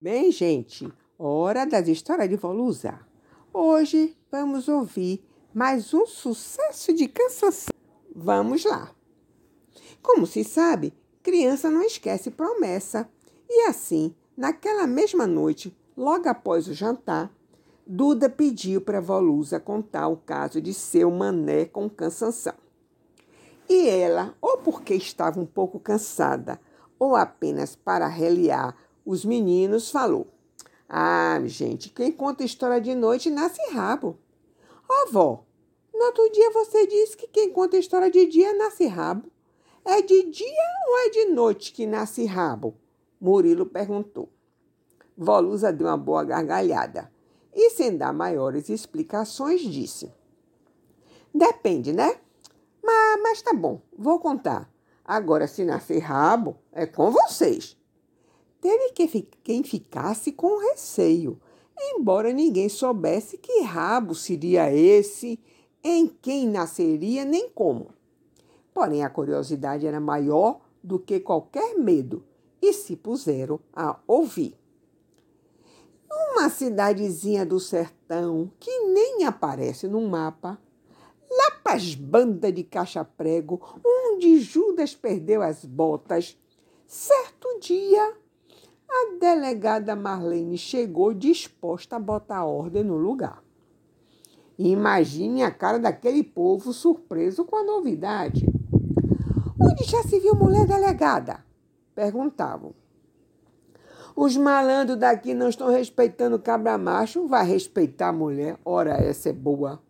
Bem, gente, hora das histórias de Volusa. Hoje vamos ouvir mais um sucesso de cansação. Vamos lá. Como se sabe, criança não esquece promessa. E assim, naquela mesma noite, logo após o jantar, Duda pediu para Volusa contar o caso de seu mané com cansanção. E ela, ou porque estava um pouco cansada, ou apenas para reliar os meninos, falou: Ah, gente, quem conta história de noite nasce rabo. Ó, vó, no outro dia você disse que quem conta história de dia nasce rabo. É de dia ou é de noite que nasce rabo? Murilo perguntou. Volusa deu uma boa gargalhada e, sem dar maiores explicações, disse: Depende, né? Mas, mas tá bom, vou contar. Agora, se nascer rabo, é com vocês. Teve que quem ficasse com receio, embora ninguém soubesse que rabo seria esse, em quem nasceria, nem como. Porém, a curiosidade era maior do que qualquer medo e se puseram a ouvir. Uma cidadezinha do sertão que nem aparece no mapa, lá para as bandas de caixa-prego, onde Judas perdeu as botas, certo dia a delegada Marlene chegou disposta a botar ordem no lugar. Imagine a cara daquele povo surpreso com a novidade. Onde já se viu mulher delegada? Perguntavam. Os malandros daqui não estão respeitando cabra macho, vai respeitar a mulher, ora essa é boa.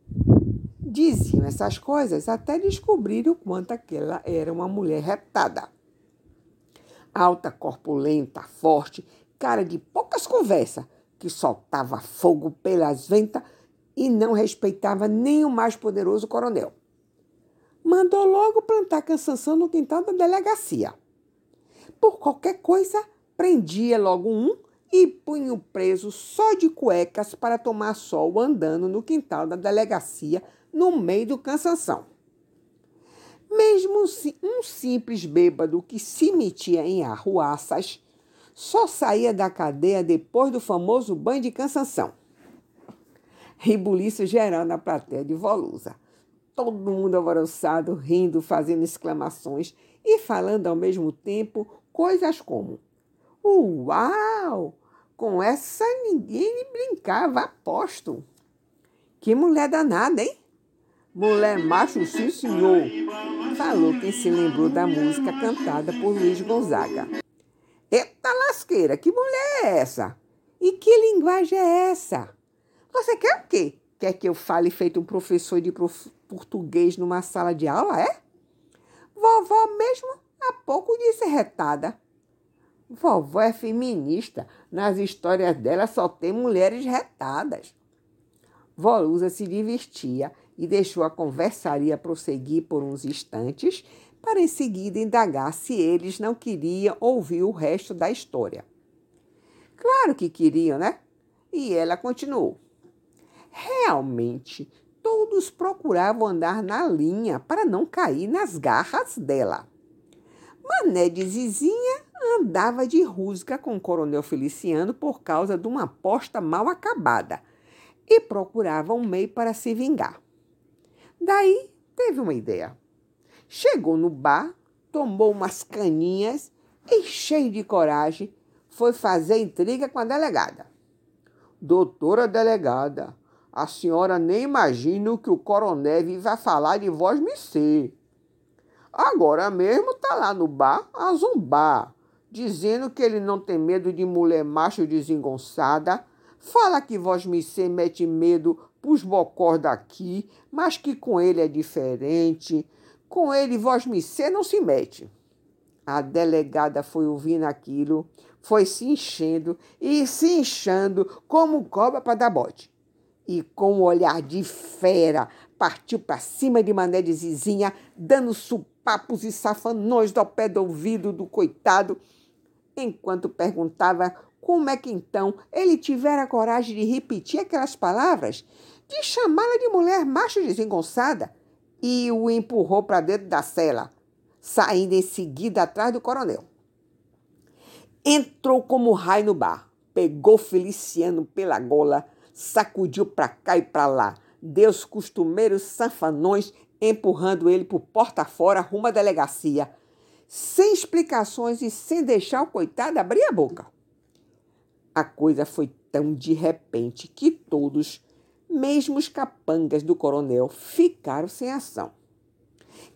Diziam essas coisas até descobrir o quanto aquela era uma mulher retada alta, corpulenta, forte, cara de poucas conversas, que soltava fogo pelas ventas e não respeitava nem o mais poderoso coronel. Mandou logo plantar cansanção no quintal da delegacia. Por qualquer coisa, prendia logo um e punha o preso só de cuecas para tomar sol andando no quintal da delegacia no meio do cansanção. Mesmo um simples bêbado que se metia em arruaças só saía da cadeia depois do famoso banho de cansação. Ribuliço geral na plateia de Volusa. Todo mundo alvoroçado, rindo, fazendo exclamações e falando ao mesmo tempo coisas como: Uau! Com essa ninguém brincava, aposto. Que mulher danada, hein? Mulher macho, sim senhor, falou quem se lembrou da música cantada por Luiz Gonzaga. Eita lasqueira, que mulher é essa? E que linguagem é essa? Você quer o quê? Quer que eu fale feito um professor de prof... português numa sala de aula, é? Vovó mesmo há pouco disse retada. Vovó é feminista. Nas histórias dela só tem mulheres retadas. Volusa se divertia e deixou a conversaria prosseguir por uns instantes, para em seguida indagar se eles não queriam ouvir o resto da história. Claro que queriam, né? E ela continuou. Realmente, todos procuravam andar na linha para não cair nas garras dela. Mané de Zizinha andava de rusga com o coronel Feliciano por causa de uma aposta mal acabada e procurava um meio para se vingar. Daí teve uma ideia. Chegou no bar, tomou umas caninhas e, cheio de coragem, foi fazer intriga com a delegada. Doutora delegada, a senhora nem imagina o que o coronel vai falar de vós me ser. Agora mesmo tá lá no bar a zumbar, dizendo que ele não tem medo de mulher macho desengonçada, fala que vós me mete medo pros bocós daqui, mas que com ele é diferente. Com ele, vós me não se mete. A delegada foi ouvindo aquilo, foi se enchendo e se inchando como cobra para dar bote. E com um olhar de fera, partiu para cima de Mané de Zizinha, dando supapos e safanões ao pé do ouvido do coitado, enquanto perguntava Como é que então ele tivera coragem de repetir aquelas palavras, de chamá-la de mulher macho desengonçada e o empurrou para dentro da cela, saindo em seguida atrás do coronel. Entrou como raio no bar, pegou Feliciano pela gola, sacudiu para cá e para lá, deu os costumeiros sanfanões, empurrando ele por porta fora rumo à delegacia, sem explicações e sem deixar o coitado abrir a boca. A coisa foi tão de repente que todos, mesmo os capangas do coronel, ficaram sem ação.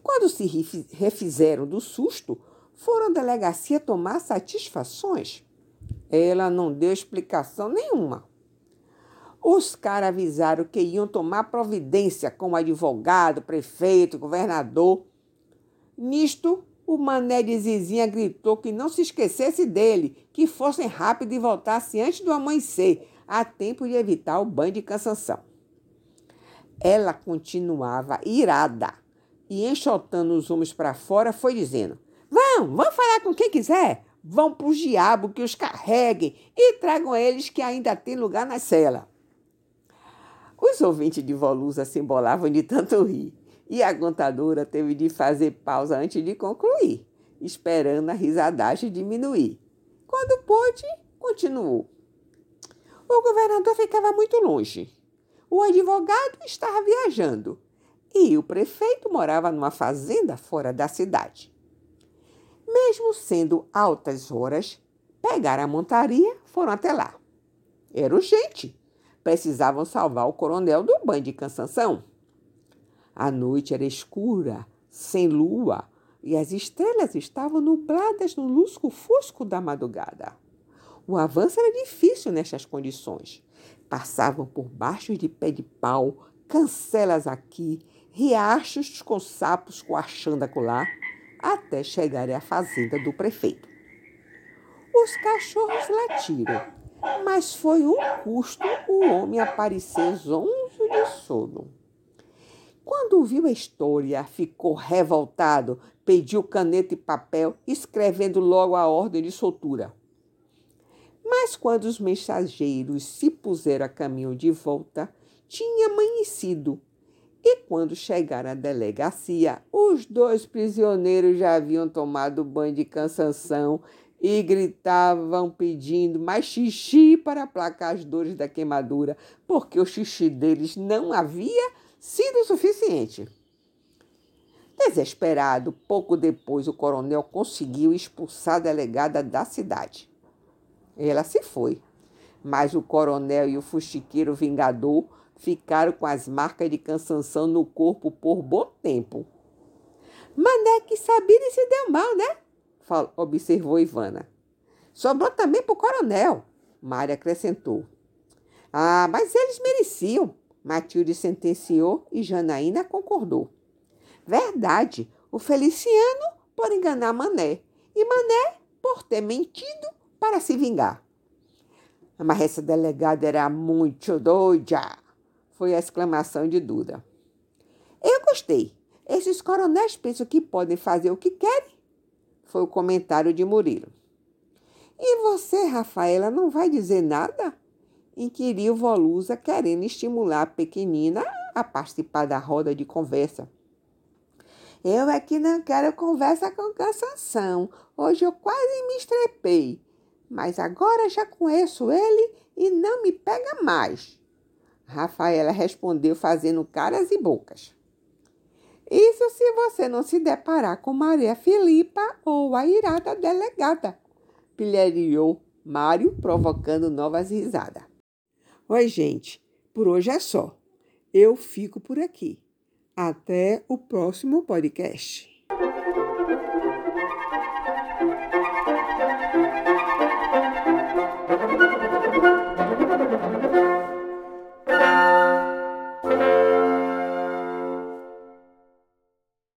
Quando se refizeram do susto, foram à delegacia tomar satisfações. Ela não deu explicação nenhuma. Os caras avisaram que iam tomar providência com o advogado, prefeito, governador. Nisto, o mané de Zizinha gritou que não se esquecesse dele, que fossem rápido e voltassem antes do amanhecer, a tempo de evitar o banho de cansação. Ela continuava irada e, enxotando os homens para fora, foi dizendo: Vão, vão falar com quem quiser. Vão para o diabo que os carreguem e tragam eles que ainda tem lugar na cela. Os ouvintes de Volusa se embolavam de tanto rir e a contadora teve de fazer pausa antes de concluir, esperando a risadagem diminuir. Quando pôde, continuou. O governador ficava muito longe. O advogado estava viajando e o prefeito morava numa fazenda fora da cidade. Mesmo sendo altas horas, pegaram a montaria, foram até lá. Era urgente. Precisavam salvar o coronel do banho de cansanção. A noite era escura, sem lua, e as estrelas estavam nubladas no lusco-fusco da madrugada. O avanço era difícil nestas condições. Passavam por baixo de pé de pau, cancelas aqui, riachos com sapos coachando acolá, até chegarem à fazenda do prefeito. Os cachorros latiram, mas foi um custo o homem aparecer zonzo de sono. Quando viu a história, ficou revoltado, pediu caneta e papel, escrevendo logo a ordem de soltura. Mas quando os mensageiros se puseram a caminho de volta, tinha amanhecido. E quando chegaram à delegacia, os dois prisioneiros já haviam tomado banho de cansação e gritavam pedindo mais xixi para aplacar as dores da queimadura, porque o xixi deles não havia sido o suficiente. Desesperado, pouco depois o coronel conseguiu expulsar a delegada da cidade. Ela se foi, mas o coronel e o fuxiqueiro vingador ficaram com as marcas de cansanção no corpo por bom tempo. Mané que sabia e se deu mal, né? observou Ivana. Sobrou também para o coronel, Mária acrescentou. Ah, mas eles mereciam. Matilde sentenciou e Janaína concordou. Verdade, o Feliciano por enganar Mané e Mané por ter mentido para se vingar. Mas essa delegada era muito doida, foi a exclamação de Duda. Eu gostei. Esses coronéis pensam que podem fazer o que querem, foi o comentário de Murilo. E você, Rafaela, não vai dizer nada? Inquiriu Volusa, querendo estimular a pequenina a participar da roda de conversa. Eu é que não quero conversa com cansação. Hoje eu quase me estrepei. Mas agora já conheço ele e não me pega mais. Rafaela respondeu fazendo caras e bocas. Isso se você não se deparar com Maria Filipa ou a irada delegada, pilhariou Mário, provocando novas risadas. Oi, gente, por hoje é só. Eu fico por aqui. Até o próximo podcast.